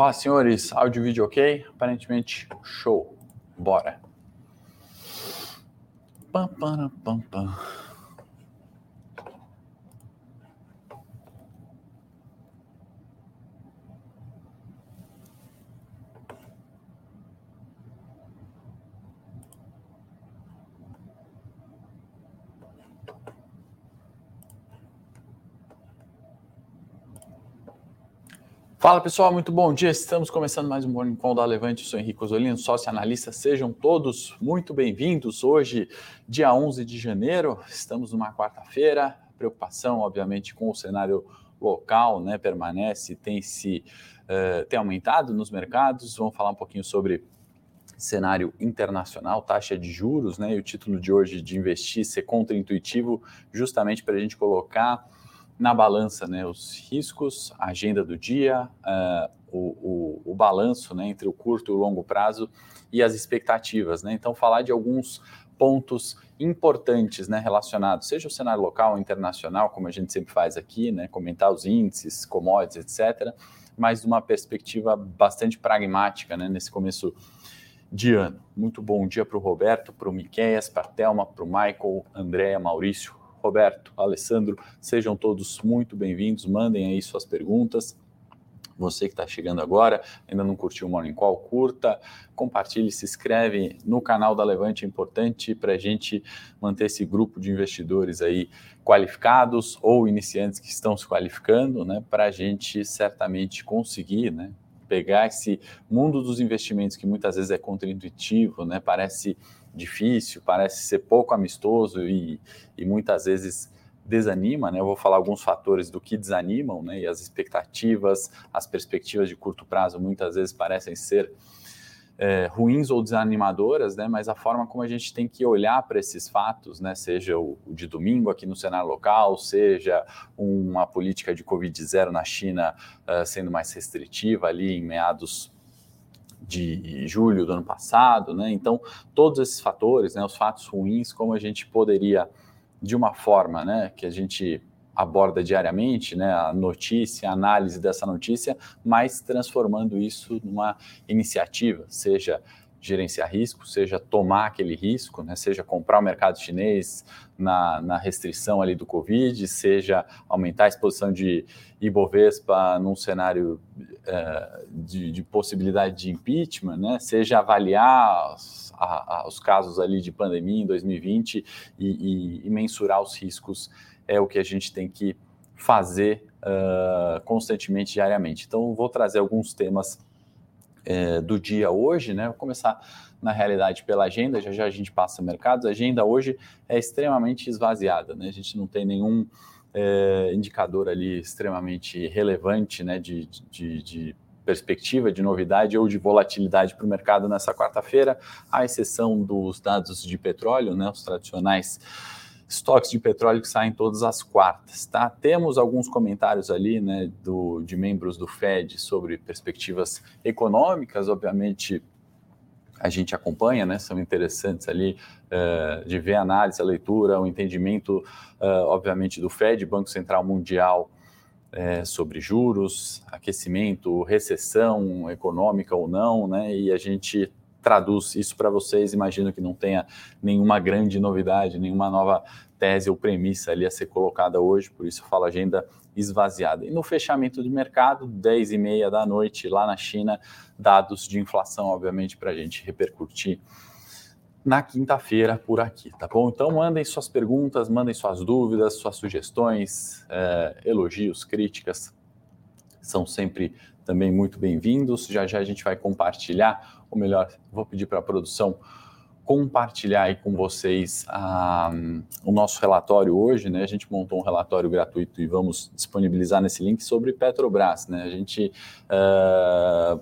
Fala, senhores. Áudio e vídeo ok? Aparentemente, show. Bora. Pam, pam, pam, pam. Fala pessoal, muito bom dia. Estamos começando mais um Morning Call da Levante. Eu sou Henrique Osolino, sócio analista. Sejam todos muito bem-vindos. Hoje, dia 11 de janeiro, estamos numa quarta-feira. Preocupação, obviamente, com o cenário local, né? Permanece, tem se uh, tem aumentado nos mercados. Vamos falar um pouquinho sobre cenário internacional, taxa de juros, né? E o título de hoje de investir ser contra-intuitivo, justamente para a gente colocar na balança né, os riscos, a agenda do dia, uh, o, o, o, balanço né, entre o curto e o longo prazo e as expectativas. Né? Então, falar de alguns pontos importantes né, relacionados, seja o cenário local internacional, como a gente sempre faz aqui, né, comentar os índices, commodities, etc., mas de uma perspectiva bastante pragmática né, nesse começo de ano. Muito bom dia para o Roberto, para o Miqueias, para a Thelma, para o Michael, Andréa, Maurício, Roberto, Alessandro, sejam todos muito bem-vindos. Mandem aí suas perguntas. Você que está chegando agora, ainda não curtiu o Morning Call, curta, compartilhe, se inscreve no canal da Levante, é importante para a gente manter esse grupo de investidores aí qualificados ou iniciantes que estão se qualificando, né, para a gente certamente conseguir, né, pegar esse mundo dos investimentos que muitas vezes é contraintuitivo, né, parece difícil, parece ser pouco amistoso e, e muitas vezes desanima, né? Eu vou falar alguns fatores do que desanimam, né? E as expectativas, as perspectivas de curto prazo muitas vezes parecem ser é, ruins ou desanimadoras, né? Mas a forma como a gente tem que olhar para esses fatos, né? Seja o, o, de domingo aqui no cenário local, seja uma política de Covid zero na China uh, sendo mais restritiva ali em meados de julho do ano passado, né? Então, todos esses fatores, né, os fatos ruins, como a gente poderia, de uma forma, né, que a gente aborda diariamente, né, a notícia, a análise dessa notícia, mas transformando isso numa iniciativa, seja gerenciar risco, seja tomar aquele risco, né, seja comprar o mercado chinês na, na, restrição ali do Covid, seja aumentar a exposição de Ibovespa num cenário uh, de, de, possibilidade de impeachment, né, seja avaliar os, a, os, casos ali de pandemia em 2020 e, e, e, mensurar os riscos é o que a gente tem que fazer uh, constantemente, diariamente. Então, vou trazer alguns temas é, do dia hoje, né? Vou começar na realidade pela agenda, já já a gente passa mercados. A agenda hoje é extremamente esvaziada, né? A gente não tem nenhum é, indicador ali extremamente relevante, né? de, de, de perspectiva de novidade ou de volatilidade para o mercado nessa quarta-feira, à exceção dos dados de petróleo, né, os tradicionais estoques de petróleo que saem todas as quartas, tá? Temos alguns comentários ali, né, do, de membros do Fed sobre perspectivas econômicas, obviamente a gente acompanha, né, são interessantes ali uh, de ver a análise, a leitura, o entendimento, uh, obviamente, do Fed, Banco Central Mundial, uh, sobre juros, aquecimento, recessão econômica ou não, né, e a gente traduz isso para vocês. Imagino que não tenha nenhuma grande novidade, nenhuma nova tese ou premissa ali a ser colocada hoje, por isso eu falo agenda esvaziada. E no fechamento de mercado, 10 e meia da noite lá na China, dados de inflação, obviamente, para a gente repercutir na quinta-feira por aqui, tá bom? Então mandem suas perguntas, mandem suas dúvidas, suas sugestões, eh, elogios, críticas, são sempre também muito bem-vindos. Já já a gente vai compartilhar, ou melhor, vou pedir para a produção compartilhar aí com vocês ah, o nosso relatório hoje, né? A gente montou um relatório gratuito e vamos disponibilizar nesse link sobre Petrobras, né? A gente uh,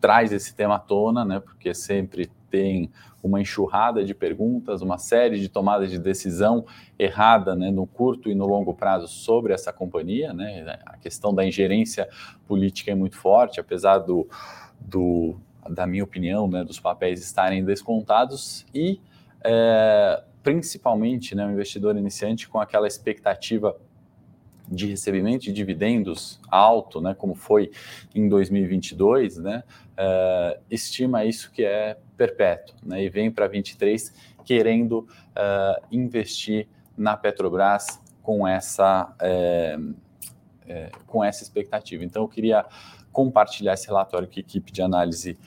traz esse tema à tona, né? Porque sempre tem uma enxurrada de perguntas, uma série de tomadas de decisão errada né, no curto e no longo prazo sobre essa companhia. Né? A questão da ingerência política é muito forte, apesar do, do da minha opinião, né, dos papéis estarem descontados e é, principalmente né, o investidor iniciante com aquela expectativa de recebimento de dividendos alto, né, como foi em 2022, né, uh, estima isso que é perpétuo, né, e vem para 23 querendo uh, investir na Petrobras com essa é, é, com essa expectativa. Então, eu queria compartilhar esse relatório que a equipe de análise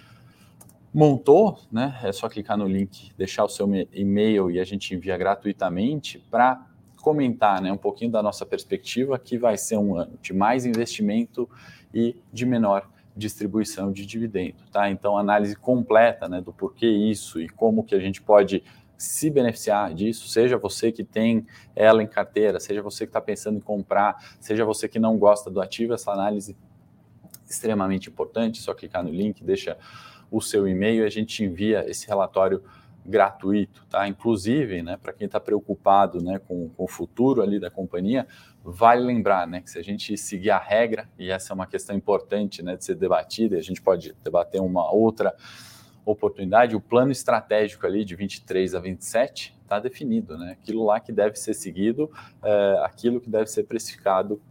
montou, né? É só clicar no link, deixar o seu e-mail e a gente envia gratuitamente para comentar né, um pouquinho da nossa perspectiva, que vai ser um ano de mais investimento e de menor distribuição de dividendo, tá? Então, análise completa né, do porquê isso e como que a gente pode se beneficiar disso, seja você que tem ela em carteira, seja você que está pensando em comprar, seja você que não gosta do ativo, essa análise extremamente importante, só clicar no link, deixa o seu e-mail e a gente envia esse relatório gratuito, tá? Inclusive, né, para quem está preocupado, né, com, com, o futuro ali da companhia, vale lembrar, né, que se a gente seguir a regra e essa é uma questão importante, né, de ser debatida, e a gente pode debater uma outra oportunidade, o plano estratégico ali de 23 a 27 está definido, né? Aquilo lá que deve ser seguido, é, aquilo que deve ser precificado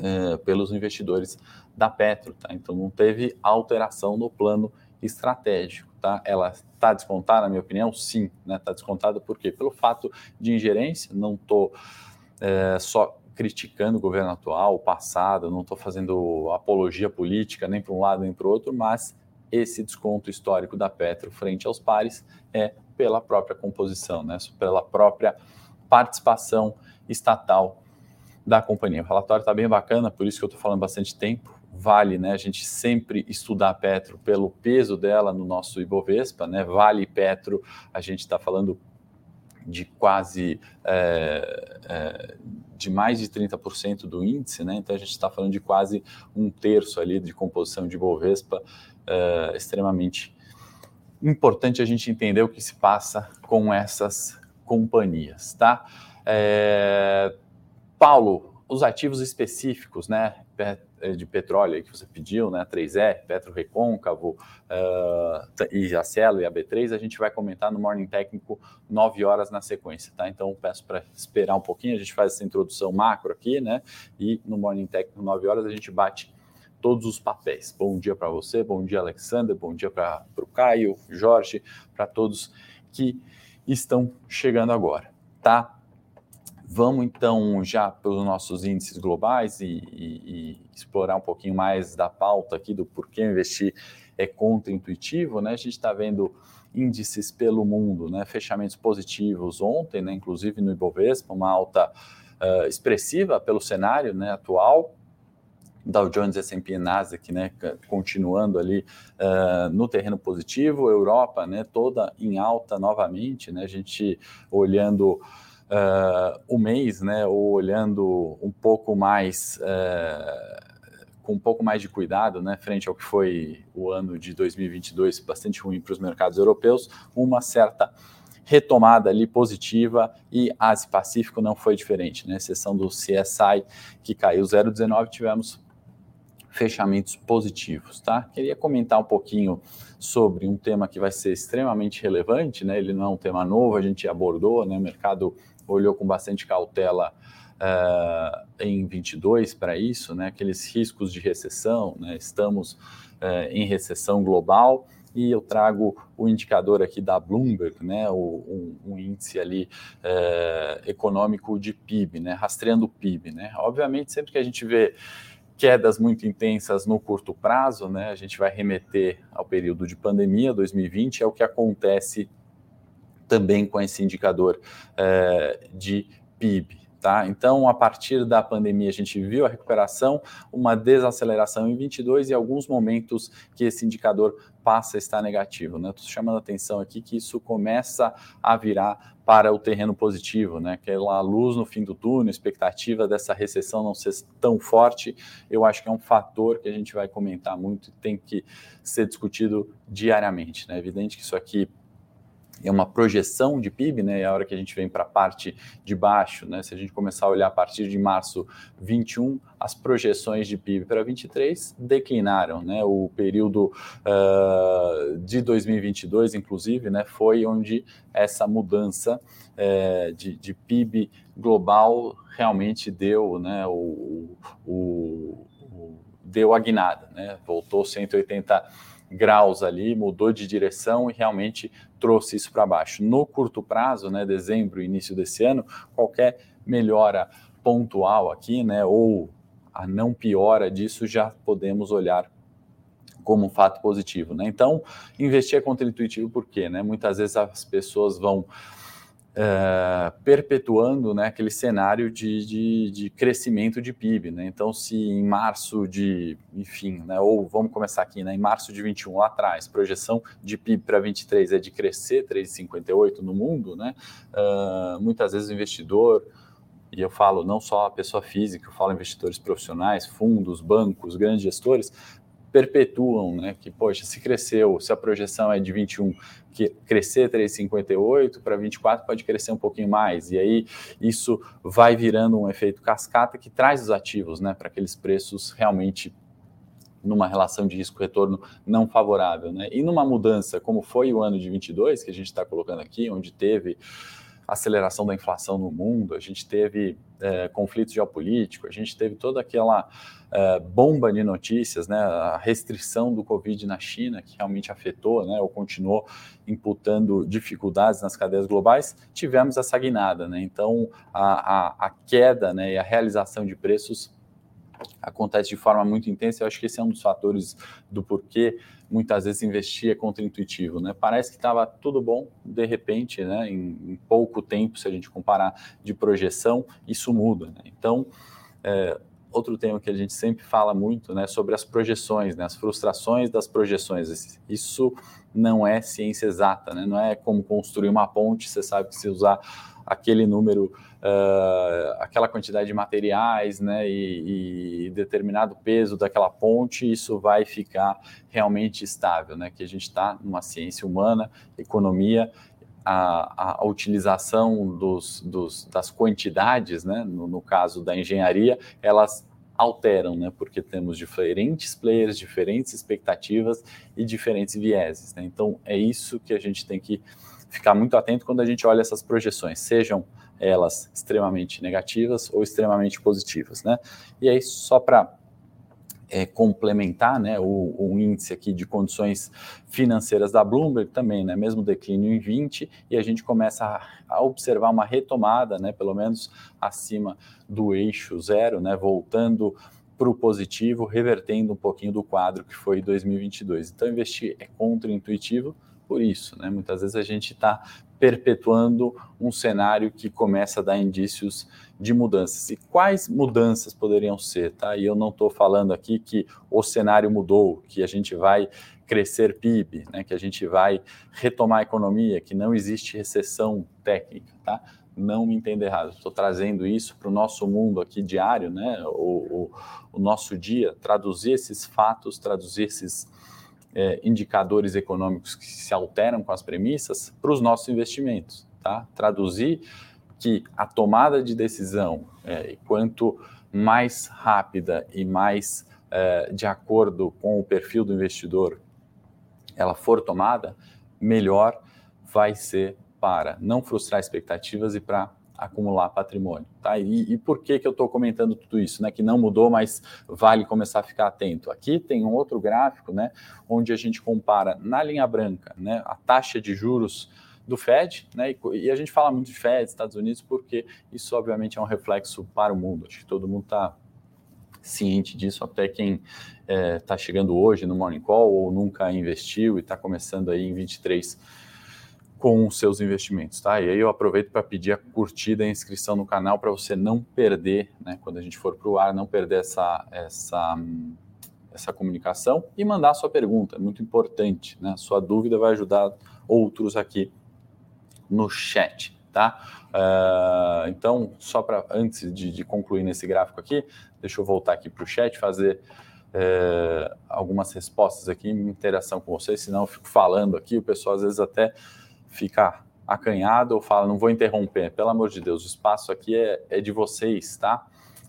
é, pelos investidores da Petro, tá? Então não teve alteração no plano estratégico tá? Ela está descontada, na minha opinião? Sim, né? Está descontada por quê? Pelo fato de ingerência, não estou é, só criticando o governo atual, o passado, não estou fazendo apologia política nem para um lado nem para o outro, mas esse desconto histórico da Petro frente aos pares é pela própria composição, né? pela própria participação estatal da companhia. O relatório está bem bacana, por isso que eu estou falando bastante tempo vale né, a gente sempre estudar Petro pelo peso dela no nosso Ibovespa, né? Vale Petro, a gente está falando de quase é, é, de mais de 30% do índice, né? Então a gente está falando de quase um terço ali de composição de Ibovespa, é, extremamente importante a gente entender o que se passa com essas companhias, tá? Paulo, os ativos específicos, né? Eh, de petróleo que você pediu, né, 3E, Petro Recôncavo, uh, e a Cielo e a B3, a gente vai comentar no Morning Técnico 9 horas na sequência, tá? Então peço para esperar um pouquinho, a gente faz essa introdução macro aqui, né? E no Morning Técnico 9 horas a gente bate todos os papéis. Bom dia para você, bom dia Alexander, bom dia para o Caio, Jorge, para todos que estão chegando agora, tá? Vamos então já pelos nossos índices globais e, e, e, explorar um pouquinho mais da pauta aqui do porquê investir é contra-intuitivo, né? A gente está vendo índices pelo mundo, né? Fechamentos positivos ontem, né? Inclusive no Ibovespa, uma alta uh, expressiva pelo cenário né, atual. Dow Jones, S&P e Nasdaq, né, continuando ali uh, no terreno positivo, Europa, né, toda em alta novamente, né, a gente olhando uh, o mês, né, ou olhando um pouco mais, uh, com um pouco mais de cuidado, né, frente ao que foi o ano de 2022, bastante ruim para os mercados europeus, uma certa retomada ali positiva e Ásia-Pacífico não foi diferente, né, exceção do CSI que caiu 0,19, tivemos fechamentos positivos, tá? Queria comentar um pouquinho sobre um tema que vai ser extremamente relevante, né? Ele não é um tema novo, a gente abordou, né? O mercado olhou com bastante cautela uh, em 22 para isso, né? Aqueles riscos de recessão, né? Estamos uh, em recessão global e eu trago o indicador aqui da Bloomberg, né, o, um, um índice ali uh, econômico de PIB, né, rastreando o PIB, né. Obviamente, sempre que a gente vê quedas muito intensas no curto prazo, né, a gente vai remeter ao período de pandemia 2020, é o que acontece também com esse indicador é, de PIB. Tá? Então, a partir da pandemia, a gente viu a recuperação, uma desaceleração em 22 e alguns momentos que esse indicador passa a estar negativo. Estou né? chamando a atenção aqui que isso começa a virar para o terreno positivo, né? aquela luz no fim do túnel, expectativa dessa recessão não ser tão forte, eu acho que é um fator que a gente vai comentar muito e tem que ser discutido diariamente. Né? É evidente que isso aqui é uma projeção de PIB, né? É a hora que a gente vem para a parte de baixo, né? Se a gente começar a olhar a partir de março 21, as projeções de PIB para 23 declinaram, né? O período uh, de 2022, inclusive, né? Foi onde essa mudança uh, de, de, PIB global realmente deu, né? O, o, o deu a guinada, né? Voltou 180 graus ali, mudou de direção e realmente trouxe isso para baixo. No curto prazo, né, dezembro, início desse ano, qualquer melhora pontual aqui, né, ou a não piora disso, já podemos olhar como um fato positivo, né? Então, investir é contra-intuitivo por quê, né? Muitas vezes as pessoas vão é, perpetuando né, aquele cenário de, de, de, crescimento de PIB. Né? Então, se em março de, enfim, né, ou vamos começar aqui, né, em março de 21 lá atrás, projeção de PIB para 23 é de crescer 3,58 no mundo, né? Uh, muitas vezes o investidor, e eu falo não só a pessoa física, eu falo investidores profissionais, fundos, bancos, grandes gestores, perpetuam, né? Que, poxa, se cresceu, se a projeção é de 21, que crescer 3,58 para 24 pode crescer um pouquinho mais. E aí isso vai virando um efeito cascata que traz os ativos, né? Para aqueles preços realmente numa relação de risco-retorno não favorável, né? E numa mudança como foi o ano de 22, que a gente está colocando aqui, onde teve aceleração da inflação no mundo, a gente teve é, conflito geopolítico, a gente teve toda aquela é, bomba de notícias, né, a restrição do Covid na China, que realmente afetou, né, ou continuou imputando dificuldades nas cadeias globais, tivemos essa guinada. Né, então, a, a, a queda né, e a realização de preços acontece de forma muito intensa. Eu acho que esse é um dos fatores do porquê muitas vezes investir é contra-intuitivo, né? Parece que estava tudo bom, de repente, né? Em, em, pouco tempo, se a gente comparar de projeção, isso muda. Né? Então, é, outro tema que a gente sempre fala muito, né? Sobre as projeções, né? As frustrações das projeções. Isso não é ciência exata, né? Não é como construir uma ponte. Você sabe que se usar aquele número, uh, aquela quantidade de materiais, né, e, e, determinado peso daquela ponte, isso vai ficar realmente estável, né, que a gente está numa ciência humana, economia, a, a, utilização dos, dos, das quantidades, né, no, no caso da engenharia, elas alteram, né? Porque temos diferentes players, diferentes expectativas e diferentes vieses. Né? Então é isso que a gente tem que ficar muito atento quando a gente olha essas projeções, sejam elas extremamente negativas ou extremamente positivas, né? E aí, só para é, complementar, né, o, o, índice aqui de condições financeiras da Bloomberg também, né, mesmo declínio em 20, e a gente começa a, a observar uma retomada, né, pelo menos acima do eixo zero, né, voltando para o positivo, revertendo um pouquinho do quadro que foi 2022. Então, investir é contra-intuitivo, por isso, né? Muitas vezes a gente está perpetuando um cenário que começa a dar indícios de mudanças. E quais mudanças poderiam ser? Tá? E eu não estou falando aqui que o cenário mudou, que a gente vai crescer PIB, né? que a gente vai retomar a economia, que não existe recessão técnica. Tá? Não me entenda errado, estou trazendo isso para o nosso mundo aqui diário, né? o, o, o nosso dia, traduzir esses fatos, traduzir esses é, indicadores econômicos que se alteram com as premissas para os nossos investimentos. Tá? Traduzir que a tomada de decisão, é, quanto mais rápida e mais é, de acordo com o perfil do investidor ela for tomada, melhor vai ser para não frustrar expectativas e para acumular patrimônio. Tá? E, e por que, que eu estou comentando tudo isso? Né? Que não mudou, mas vale começar a ficar atento. Aqui tem um outro gráfico né, onde a gente compara na linha branca né, a taxa de juros do Fed, né? E, a gente fala muito de Fed, Estados Unidos, porque isso obviamente é um reflexo para o mundo. Acho que todo mundo está ciente disso, até quem está é, tá chegando hoje no Morning Call ou nunca investiu e está começando aí em 23 com os seus investimentos, tá? E aí eu aproveito para pedir a curtida e a inscrição no canal para você não perder, né, quando a gente for para o ar, não perder essa, essa, essa comunicação e mandar a sua pergunta, é muito importante, né? Sua dúvida vai ajudar outros aqui no chat, tá? Uh, então, só para antes de, de, concluir nesse gráfico aqui, deixa eu voltar aqui para o chat, fazer uh, algumas respostas aqui, interação com vocês, senão eu fico falando aqui, o pessoal às vezes até fica acanhado ou fala, não vou interromper, pelo amor de Deus, o espaço aqui é, é de vocês, tá?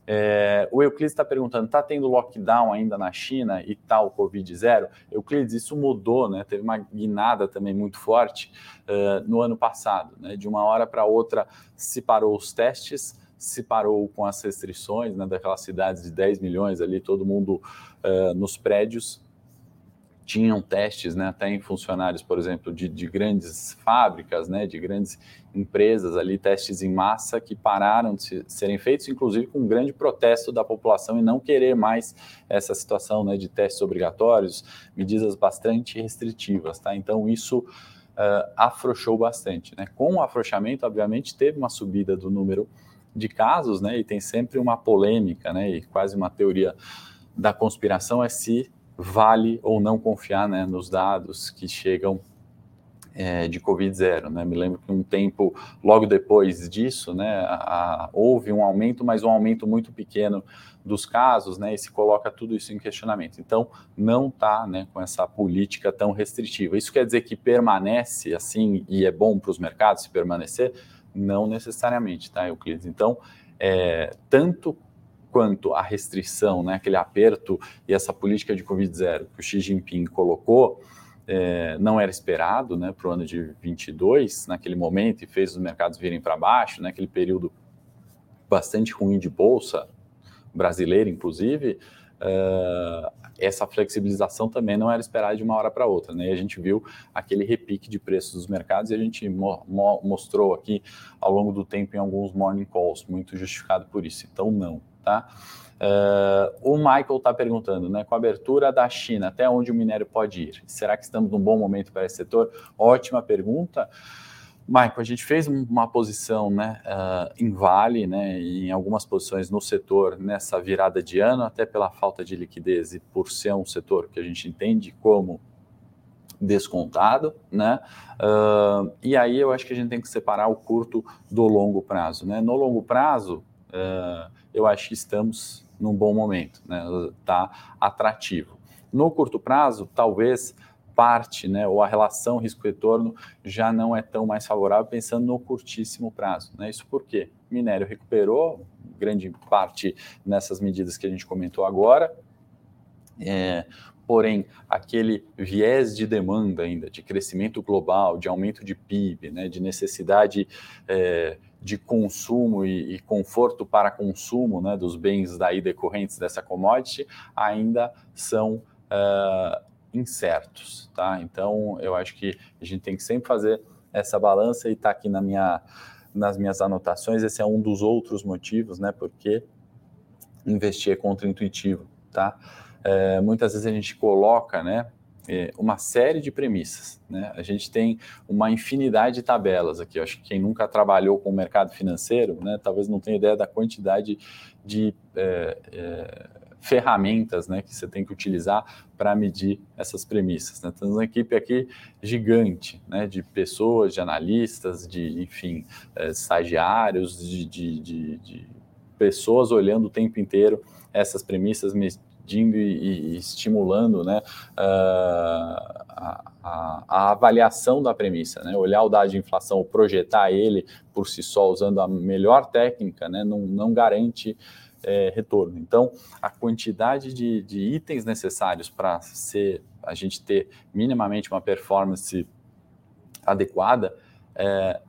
É, o Euclides está perguntando: está tendo lockdown ainda na China e tal, tá Covid zero? Euclides, isso mudou, né? Teve uma guinada também muito forte uh, no ano passado, né? De uma hora para outra se parou os testes, se parou com as restrições, né? Daquelas cidades de 10 milhões ali, todo mundo uh, nos prédios tinham testes, né, até em funcionários, por exemplo, de, de, grandes fábricas, né, de grandes empresas ali, testes em massa que pararam de, se, serem feitos, inclusive com um grande protesto da população e não querer mais essa situação né, de testes obrigatórios, medidas bastante restritivas, tá? Então isso uh, afrouxou bastante, né? Com o afrouxamento, obviamente, teve uma subida do número de casos, né? E tem sempre uma polêmica, né? E quase uma teoria da conspiração é se vale ou não confiar né, nos dados que chegam é, de Covid zero. Né? Me lembro que um tempo, logo depois disso, né, a, a, houve um aumento, mas um aumento muito pequeno dos casos, né, e se coloca tudo isso em questionamento. Então, não está né, com essa política tão restritiva. Isso quer dizer que permanece assim e é bom para os mercados se permanecer? Não necessariamente, tá, Euclides? Então, é, tanto quanto à restrição, né, aquele aperto e essa política de Covid-0 que o Xi Jinping colocou, é, não era esperado né, para o ano de 22, naquele momento, e fez os mercados virem para baixo, naquele né, período bastante ruim de bolsa, brasileira inclusive, uh, essa flexibilização também não era esperada de uma hora para outra. Né? E a gente viu aquele repique de preços dos mercados e a gente mo mo mostrou aqui ao longo do tempo em alguns morning calls, muito justificado por isso. Então, não. Tá? Uh, o Michael está perguntando, né, com a abertura da China, até onde o minério pode ir? Será que estamos num bom momento para esse setor? Ótima pergunta. Michael, a gente fez uma posição né, uh, em Vale, né, em algumas posições no setor nessa virada de ano, até pela falta de liquidez e por ser um setor que a gente entende como descontado, né? Uh, e aí eu acho que a gente tem que separar o curto do longo prazo, né? No longo prazo, uh, eu acho que estamos num bom momento, né? Está atrativo. No curto prazo, talvez parte, né, ou a relação risco-retorno já não é tão mais favorável pensando no curtíssimo prazo. Né? Isso porque o minério recuperou, grande parte nessas medidas que a gente comentou agora, é, porém, aquele viés de demanda ainda, de crescimento global, de aumento de PIB, né, de necessidade é, de consumo e, e, conforto para consumo né, dos bens daí decorrentes dessa commodity ainda são uh, incertos, tá? Então, eu acho que a gente tem que sempre fazer essa balança e está aqui na minha, nas minhas anotações. Esse é um dos outros motivos, né? Porque investir é contra-intuitivo, tá? É, muitas vezes a gente coloca, né? É, uma série de premissas. Né? A gente tem uma infinidade de tabelas aqui. Eu acho que quem nunca trabalhou com o mercado financeiro, né, talvez não tenha ideia da quantidade de é, é, ferramentas né, que você tem que utilizar para medir essas premissas. Né? Temos uma equipe aqui gigante né, de pessoas, de analistas, de, enfim, é, estagiários, de, de, de, de pessoas olhando o tempo inteiro essas premissas, medindo e, e estimulando né, uh, a, a, a, avaliação da premissa, né, olhar o dado de inflação, projetar ele por si só usando a melhor técnica, né, não, não garante é, retorno. Então, a quantidade de, de itens necessários para ser a gente ter minimamente uma performance adequada é,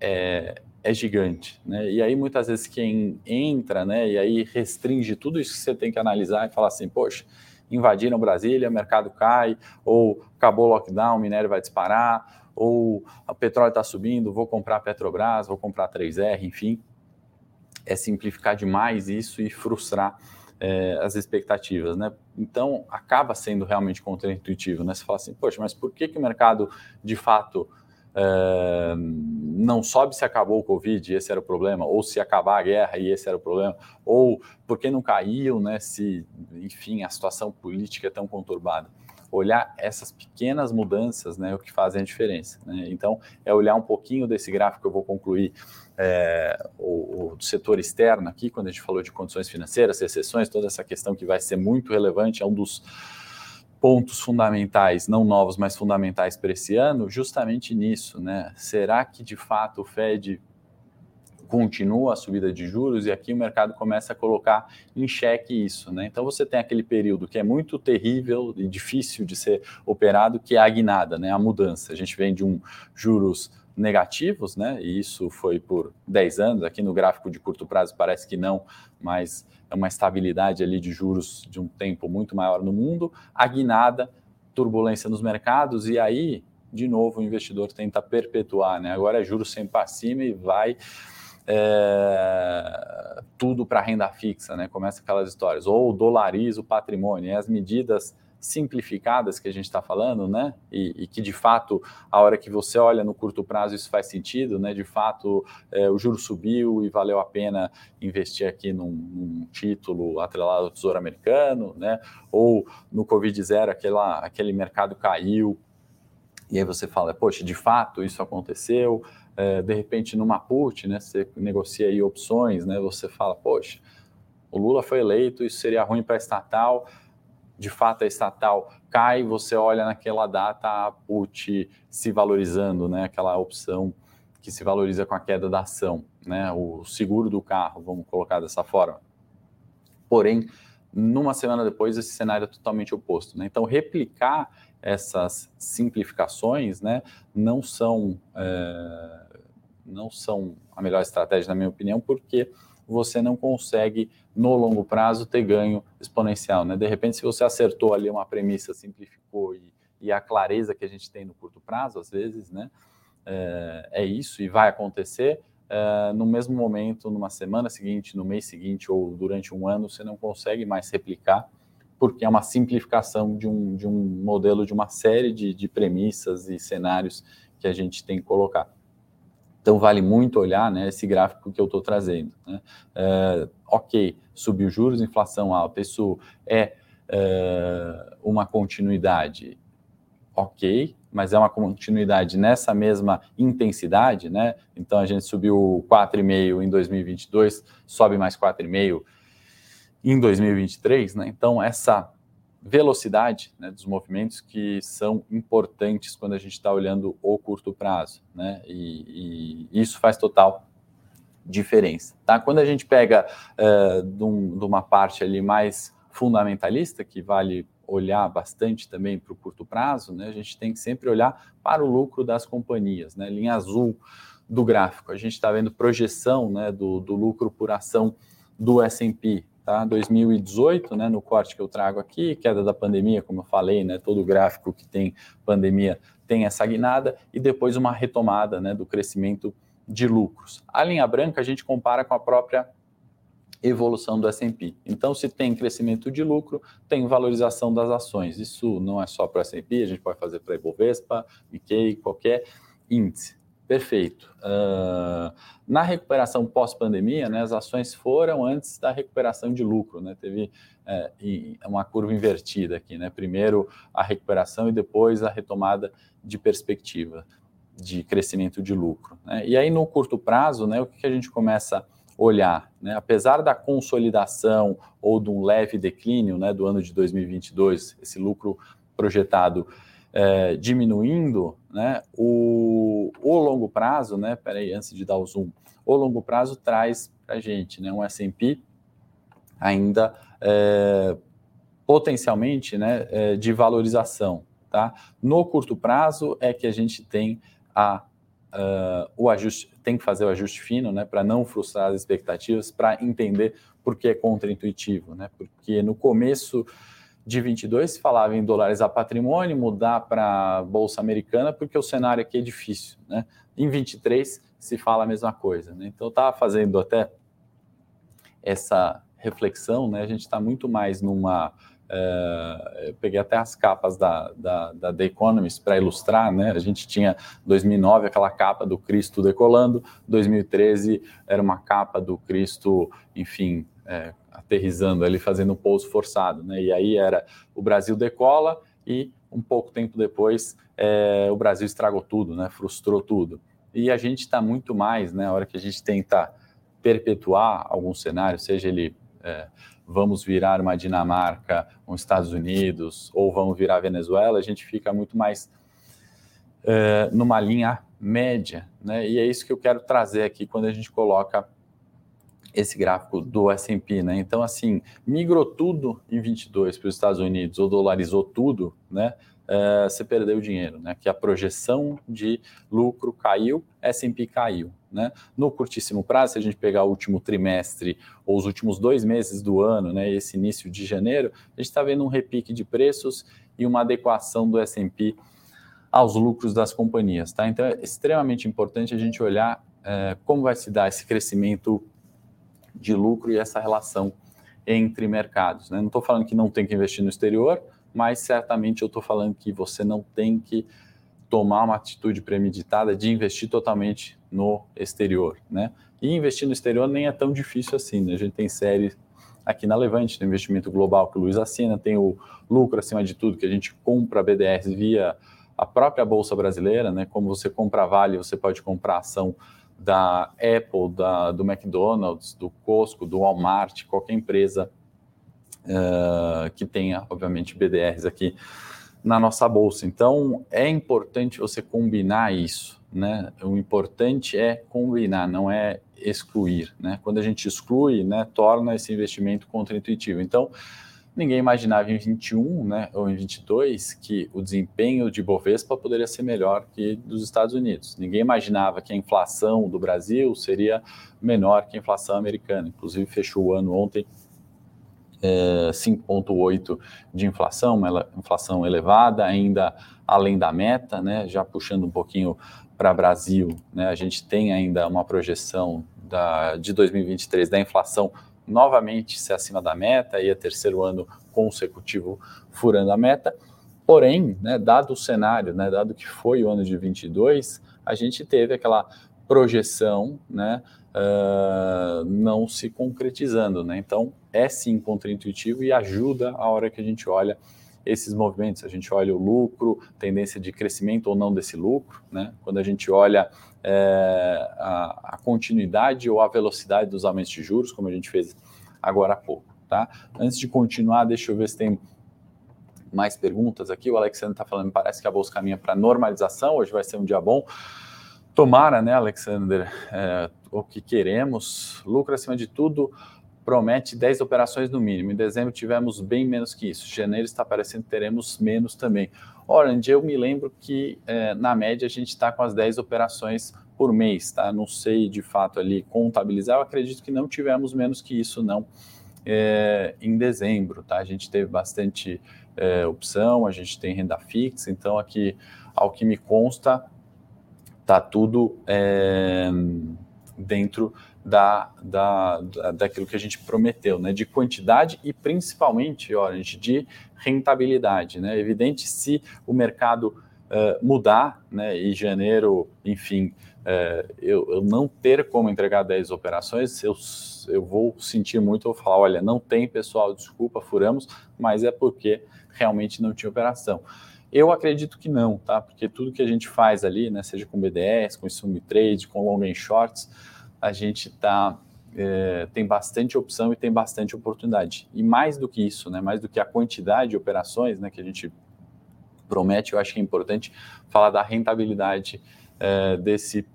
é, é gigante, né? E aí muitas vezes quem entra, né, e aí restringe tudo isso que você tem que analisar e falar assim, poxa, invadiram Brasília, o mercado cai, ou acabou o lockdown, o minério vai disparar, ou o petróleo está subindo, vou comprar Petrobras, vou comprar 3R, enfim, é simplificar demais isso e frustrar é, as expectativas, né? Então acaba sendo realmente contraintuitivo, né? Você fala assim, poxa, mas por que, que o mercado de fato não sobe se acabou o Covid, esse era o problema, ou se acabar a guerra e esse era o problema, ou por que não caiu, né, se, enfim, a situação política é tão conturbada. Olhar essas pequenas mudanças, né, o que fazem a diferença. Né? Então, é olhar um pouquinho desse gráfico que eu vou concluir, é, o, o, do setor externo aqui, quando a gente falou de condições financeiras, recessões, toda essa questão que vai ser muito relevante, é um dos pontos fundamentais, não novos, mas fundamentais para esse ano, justamente nisso, né? Será que de fato o Fed continua a subida de juros e aqui o mercado começa a colocar em xeque isso, né? Então você tem aquele período que é muito terrível e difícil de ser operado, que é a guinada, né? A mudança. A gente vem de um juros negativos, né? E isso foi por 10 anos. Aqui no gráfico de curto prazo parece que não, mas uma estabilidade ali de juros de um tempo muito maior no mundo. A guinada, turbulência nos mercados, e aí, de novo, o investidor tenta perpetuar, né? Agora é juros sempre para cima e vai é, tudo para renda fixa, né? Começa aquelas histórias, ou dolariza o patrimônio, e as medidas simplificadas que a gente está falando, né? E, e, que de fato, a hora que você olha no curto prazo, isso faz sentido, né? De fato, é, o juro subiu e valeu a pena investir aqui num, num, título atrelado ao Tesouro Americano, né? Ou no Covid zero, aquela, aquele mercado caiu. E aí você fala, poxa, de fato isso aconteceu, é, de repente numa put, né, você negocia aí opções, né, você fala, poxa, o Lula foi eleito, isso seria ruim para a estatal, de fato a estatal cai, você olha naquela data a put se valorizando, né, aquela opção que se valoriza com a queda da ação, né, o seguro do carro, vamos colocar dessa forma. Porém, numa semana depois, esse cenário é totalmente oposto. Né? Então, replicar essas simplificações né, não são é, não são a melhor estratégia, na minha opinião, porque você não consegue, no longo prazo, ter ganho exponencial. Né? De repente, se você acertou ali uma premissa, simplificou e, e a clareza que a gente tem no curto prazo, às vezes, né, é, é isso e vai acontecer, é, no mesmo momento, numa semana seguinte, no mês seguinte ou durante um ano, você não consegue mais replicar, porque é uma simplificação de um, de um modelo, de uma série de, de premissas e cenários que a gente tem que colocar. Então, vale muito olhar né, esse gráfico que eu estou trazendo. Né? É, ok, subiu juros, inflação alta, isso é, é uma continuidade. Ok, mas é uma continuidade nessa mesma intensidade, né? Então, a gente subiu 4,5 em 2022, sobe mais 4,5 em 2023, né? Então, essa velocidade né, dos movimentos que são importantes quando a gente está olhando o curto prazo, né? E, e, isso faz total diferença, tá? Quando a gente pega uh, de, um, de, uma parte ali mais fundamentalista, que vale olhar bastante também para o curto prazo, né? A gente tem que sempre olhar para o lucro das companhias, né? Linha azul do gráfico, a gente está vendo projeção, né, do, do lucro por ação do S&P, tá? 2018, né, no corte que eu trago aqui, queda da pandemia, como eu falei, né, todo gráfico que tem pandemia tem essa guinada e depois uma retomada, né, do crescimento de lucros. A linha branca a gente compara com a própria evolução do S&P. Então, se tem crescimento de lucro, tem valorização das ações. Isso não é só para o S&P, a gente pode fazer para Ibovespa, Nikkei, qualquer índice. Perfeito. Uh, na recuperação pós-pandemia, né, as ações foram antes da recuperação de lucro, né? Teve é, uma curva invertida aqui, né? Primeiro a recuperação e depois a retomada de perspectiva de crescimento de lucro. Né? E aí no curto prazo, né, o que a gente começa a olhar, né? Apesar da consolidação ou de um leve declínio, né, do ano de 2022, esse lucro projetado é, diminuindo, né, o, o longo prazo, né, peraí, antes de dar o zoom, o longo prazo traz para a gente né, um S&P ainda é, potencialmente né, é, de valorização. Tá? No curto prazo é que a gente tem a, uh, o ajuste, tem que fazer o ajuste fino né, para não frustrar as expectativas, para entender por que é contraintuitivo. Né? Porque no começo de 22 se falava em dolarizar patrimônio, mudar para a bolsa americana, porque o cenário aqui é difícil, né? Em 23 se fala a mesma coisa, né? Então estava fazendo até essa reflexão, né? A gente está muito mais numa Uh, peguei até as capas da, da, da The Economist para ilustrar, né? A gente tinha 2009 aquela capa do Cristo decolando, 2013 era uma capa do Cristo, enfim, é, aterrizando ali, fazendo um pouso forçado, né? E aí era o Brasil decola e um pouco tempo depois é, o Brasil estragou tudo, né? Frustrou tudo. E a gente está muito mais, né? A hora que a gente tenta perpetuar algum cenário, seja ele é, vamos virar uma Dinamarca, um Estados Unidos, ou vamos virar Venezuela, a gente fica muito mais é, numa linha média, né? E é isso que eu quero trazer aqui quando a gente coloca esse gráfico do S&P, né? Então, assim, migrou tudo em 22 para os Estados Unidos ou dolarizou tudo, né? Uh, você perdeu dinheiro, né? Que a projeção de lucro caiu, S&P caiu, né? No curtíssimo prazo, se a gente pegar o último trimestre ou os últimos dois meses do ano, né? Esse início de janeiro, a gente está vendo um repique de preços e uma adequação do S&P aos lucros das companhias, tá? Então, é extremamente importante a gente olhar uh, como vai se dar esse crescimento de lucro e essa relação entre mercados. Né? Não estou falando que não tem que investir no exterior, mas certamente eu estou falando que você não tem que tomar uma atitude premeditada de investir totalmente no exterior. Né? E investir no exterior nem é tão difícil assim. Né? A gente tem séries aqui na Levante, no investimento global que o Luiz assina, tem o lucro acima de tudo, que a gente compra BDRs via a própria Bolsa Brasileira, né? como você compra Vale, você pode comprar ação da Apple, da, do McDonald's, do Costco, do Walmart, qualquer empresa uh, que tenha, obviamente, BDRs aqui na nossa bolsa. Então, é importante você combinar isso, né? O importante é combinar, não é excluir, né? Quando a gente exclui, né, torna esse investimento contraintuitivo. Então, Ninguém imaginava em 21, né, ou em 22, que o desempenho de Bovespa poderia ser melhor que dos Estados Unidos. Ninguém imaginava que a inflação do Brasil seria menor que a inflação americana. Inclusive, fechou o ano ontem é, 5,8 de inflação, uma inflação elevada, ainda além da meta, né, já puxando um pouquinho para Brasil, né, a gente tem ainda uma projeção da, de 2023 da inflação novamente ser acima da meta, e é terceiro ano consecutivo furando a meta. Porém, né, dado o cenário, né, dado que foi o ano de 22, a gente teve aquela projeção né, uh, não se concretizando. Né? Então, é sim contraintuitivo e ajuda a hora que a gente olha esses movimentos. A gente olha o lucro, tendência de crescimento ou não desse lucro, né? quando a gente olha é, a, a, continuidade ou a velocidade dos aumentos de juros, como a gente fez agora há pouco. Tá? Antes de continuar, deixa eu ver se tem mais perguntas aqui. O Alexandre está falando, parece que a bolsa caminha para normalização, hoje vai ser um dia bom. Tomara, né, Alexander, é, o que queremos. Lucro acima de tudo promete 10 operações no mínimo. Em dezembro tivemos bem menos que isso. Janeiro está parecendo que teremos menos também. Orange, eu me lembro que é, na média a gente está com as 10 operações por mês, tá? Não sei de fato ali contabilizar, eu acredito que não tivemos menos que isso, não, é, em dezembro, tá? A gente teve bastante é, opção, a gente tem renda fixa, então aqui, ao que me consta, tá tudo é, dentro da, da, da, daquilo que a gente prometeu, né? De quantidade e principalmente, Orange, de rentabilidade, né? Evidente se o mercado uh, mudar, né? E janeiro, enfim, uh, eu, eu, não ter como entregar 10 operações, eu, eu vou sentir muito, eu vou falar, olha, não tem pessoal, desculpa, furamos, mas é porque realmente não tinha operação. Eu acredito que não, tá? Porque tudo que a gente faz ali, né, seja com BDS, com Sumi Trade, com long and shorts, a gente tá, é, tem bastante opção e tem bastante oportunidade. E mais do que isso, né, mais do que a quantidade de operações né, que a gente promete, eu acho que é importante falar da rentabilidade é, desse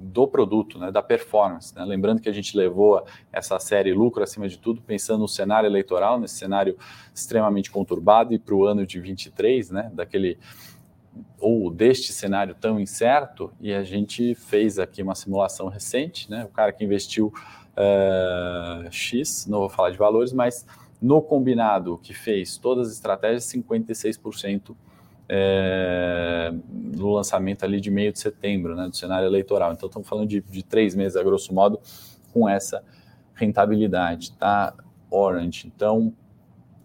do produto, né, da performance. Né? Lembrando que a gente levou essa série lucro acima de tudo, pensando no cenário eleitoral, nesse cenário extremamente conturbado e para o ano de 23, né, daquele ou deste cenário tão incerto, e a gente fez aqui uma simulação recente, né? O cara que investiu uh, X, não vou falar de valores, mas no combinado que fez todas as estratégias, 56% é, no lançamento ali de meio de setembro, né, do cenário eleitoral. Então, estamos falando de, de três meses, a grosso modo, com essa rentabilidade, tá? Orange. Então,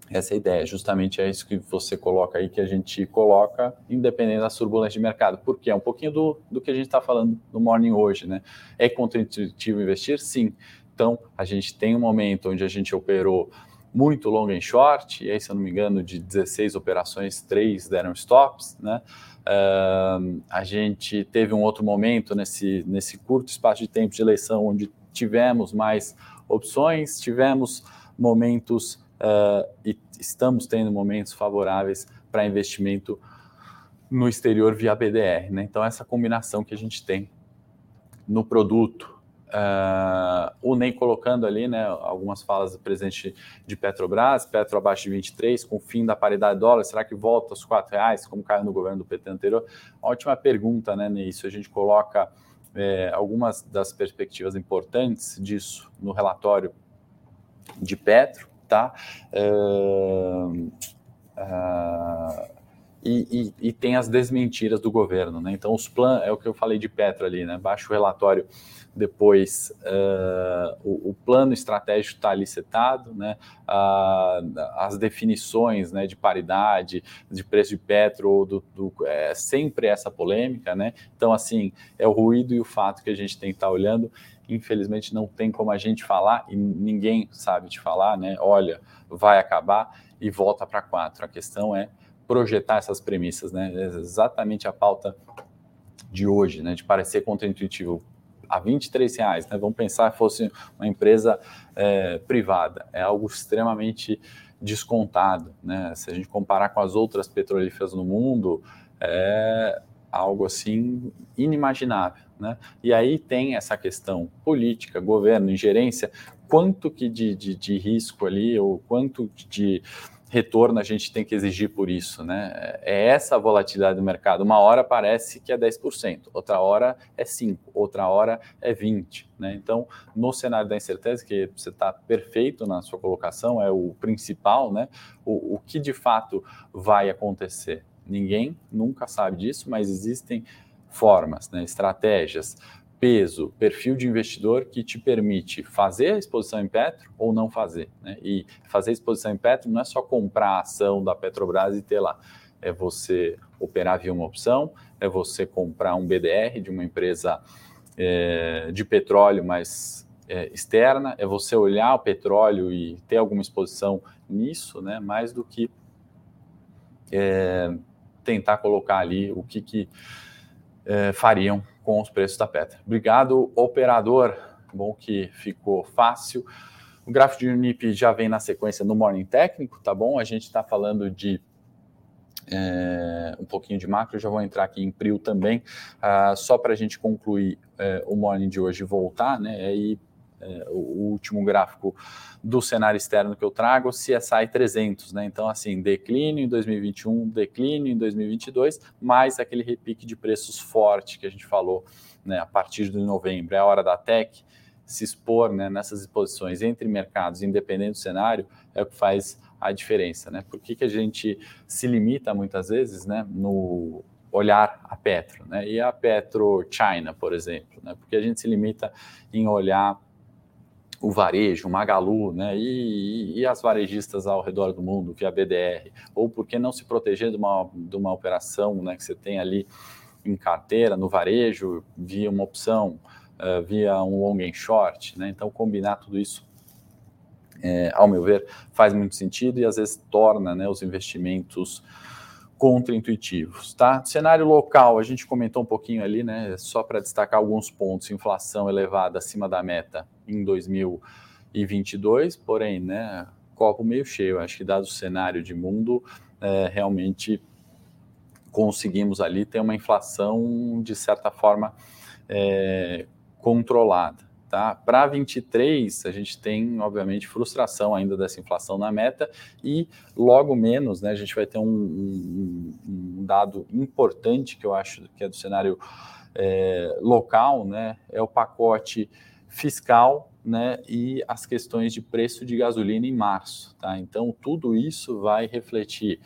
essa é ideia, justamente é isso que você coloca aí, que a gente coloca, independente das turbulências de mercado. Porque é um pouquinho do, do que a gente está falando no Morning hoje, né? É contraintuitivo investir? Sim. Então, a gente tem um momento onde a gente operou muito long em short, e aí, se eu não me engano, de 16 operações, 3 deram stops, né? Uh, a gente teve um outro momento nesse, nesse curto espaço de tempo de eleição onde tivemos mais opções, tivemos momentos uh, e estamos tendo momentos favoráveis para investimento no exterior via BDR. Né? Então, essa combinação que a gente tem no produto, Uh, o NEM colocando ali né, algumas falas do presidente de Petrobras, Petro abaixo de 23, com o fim da paridade dólar, será que volta aos R$ reais, como caiu no governo do PT anterior? Ótima pergunta, né, Isso a gente coloca é, algumas das perspectivas importantes disso no relatório de Petro, tá? Uh, uh, e, e, e, tem as desmentiras do governo, né? Então, os planos, é o que eu falei de Petro ali, né? Baixa o relatório depois, uh, o, o, plano estratégico está ali setado, né? Uh, as definições né, de paridade, de preço de Petro, do, do, é sempre essa polêmica, né? Então, assim, é o ruído e o fato que a gente tem que estar tá olhando. Infelizmente, não tem como a gente falar e ninguém sabe te falar, né? Olha, vai acabar e volta para quatro. A questão é projetar essas premissas, né? É exatamente a pauta de hoje, né? De parecer contraintuitivo a 23 reais, né? Vamos pensar fosse uma empresa é, privada, é algo extremamente descontado, né? Se a gente comparar com as outras petrolíferas no mundo, é algo assim inimaginável, né? E aí tem essa questão política, governo, ingerência, quanto que de, de, de risco ali, ou quanto de retorno a gente tem que exigir por isso, né? É essa a volatilidade do mercado. Uma hora parece que é 10%, outra hora é 5%, outra hora é 20%. Né? Então, no cenário da incerteza, que você está perfeito na sua colocação, é o principal, né? O, o que de fato vai acontecer? Ninguém nunca sabe disso, mas existem formas, né? estratégias peso, perfil de investidor que te permite fazer a exposição em Petro ou não fazer. Né? E fazer a exposição em Petro não é só comprar a ação da Petrobras e ter lá. É você operar via uma opção, é você comprar um BDR de uma empresa é, de petróleo, mas é, externa, é você olhar o petróleo e ter alguma exposição nisso, né? mais do que é, tentar colocar ali o que, que é, fariam com os preços da pedra. Obrigado, operador. Bom que ficou fácil. O gráfico de Unip já vem na sequência no Morning Técnico, tá bom? A gente está falando de é, um pouquinho de macro, já vou entrar aqui em PRIO também, uh, só para a gente concluir é, o Morning de hoje e voltar, né? E é, o último gráfico do cenário externo que eu trago, CSI 300, né? Então, assim, declínio em 2021, declínio em 2022, mais aquele repique de preços forte que a gente falou, né? A partir de novembro, é a hora da tech se expor né, nessas exposições entre mercados, independente do cenário, é o que faz a diferença, né? Por que, que a gente se limita muitas vezes, né, no olhar a Petro, né? E a Petro China, por exemplo, né? Porque a gente se limita em olhar o varejo, o Magalu, né, e, e, as varejistas ao redor do mundo, que é a BDR, ou por que não se proteger de uma, de uma operação né, que você tem ali em carteira, no varejo, via uma opção, uh, via um long and short, né, então combinar tudo isso, é, ao meu ver, faz muito sentido e às vezes torna né, os investimentos contra-intuitivos, tá? Cenário local, a gente comentou um pouquinho ali, né? Só para destacar alguns pontos, inflação elevada acima da meta em 2022, porém, né? Copo meio cheio, acho que dado o cenário de mundo, é, realmente conseguimos ali ter uma inflação de certa forma é, controlada. Tá? Para 23, a gente tem, obviamente, frustração ainda dessa inflação na meta e logo menos, né, a gente vai ter um, um, um dado importante que eu acho que é do cenário é, local, né, é o pacote fiscal né, e as questões de preço de gasolina em março. Tá? Então, tudo isso vai refletir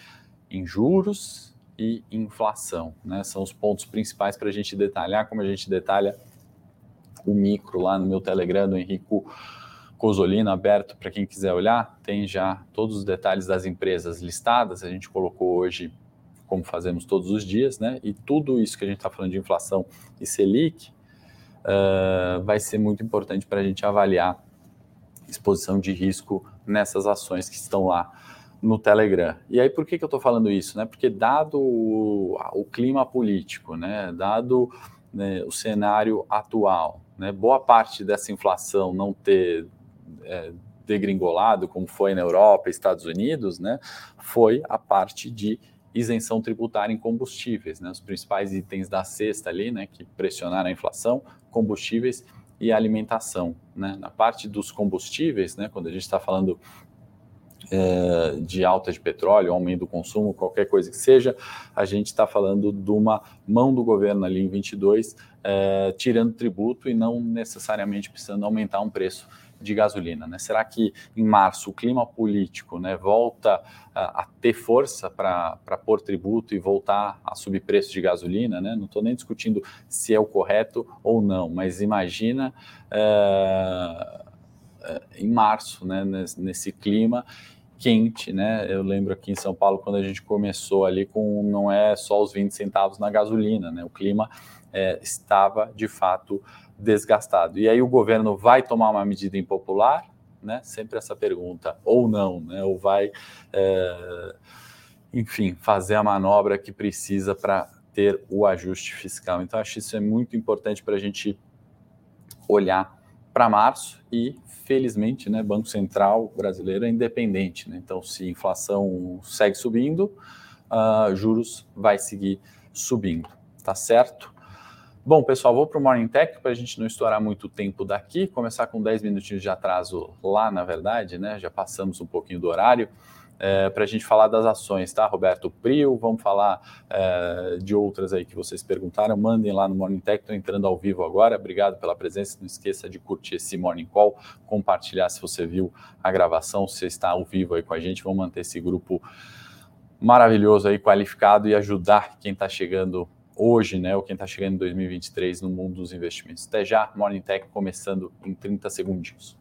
em juros e inflação. Né? São os pontos principais para a gente detalhar, como a gente detalha o micro lá no meu Telegram do Henrico Cosolino aberto para quem quiser olhar. Tem já todos os detalhes das empresas listadas. A gente colocou hoje, como fazemos todos os dias, né? E tudo isso que a gente está falando de inflação e Selic uh, vai ser muito importante para a gente avaliar exposição de risco nessas ações que estão lá no Telegram. E aí, por que, que eu estou falando isso? Né? Porque dado o, o clima político, né? dado né, o cenário atual, né, boa parte dessa inflação não ter é, degringolado, como foi na Europa, Estados Unidos, né, foi a parte de isenção tributária em combustíveis, né, os principais itens da cesta ali, né, que pressionaram a inflação, combustíveis e alimentação, né, na parte dos combustíveis, né, quando a gente está falando é, de alta de petróleo, aumento do consumo, qualquer coisa que seja, a gente está falando de uma mão do governo ali em 22, é, tirando tributo e não necessariamente precisando aumentar um preço de gasolina. Né? Será que em março o clima político né, volta a, a ter força para pôr tributo e voltar a subir preço de gasolina? Né? Não estou nem discutindo se é o correto ou não, mas imagina é, em março, né, nesse clima quente, né? Eu lembro aqui em São Paulo quando a gente começou ali com não é só os 20 centavos na gasolina, né? O clima é, estava de fato desgastado. E aí o governo vai tomar uma medida impopular, né? Sempre essa pergunta, ou não, né? Ou vai, é, enfim, fazer a manobra que precisa para ter o ajuste fiscal. Então acho isso é muito importante para a gente olhar para março e felizmente, né, Banco Central brasileiro é independente. Né? Então, se inflação segue subindo, uh, juros vai seguir subindo, tá certo? Bom, pessoal, vou para o Morning Tech para a gente não estourar muito tempo daqui, começar com 10 minutinhos de atraso lá, na verdade, né? Já passamos um pouquinho do horário é, para a gente falar das ações, tá, Roberto Prio? Vamos falar é, de outras aí que vocês perguntaram. Mandem lá no Morning Tech, estou entrando ao vivo agora. Obrigado pela presença. Não esqueça de curtir esse Morning Call, compartilhar se você viu a gravação, se está ao vivo aí com a gente. Vamos manter esse grupo maravilhoso aí, qualificado e ajudar quem está chegando hoje, né, ou quem está chegando em 2023 no mundo dos investimentos. Até já, Morning Tech começando em 30 segundinhos.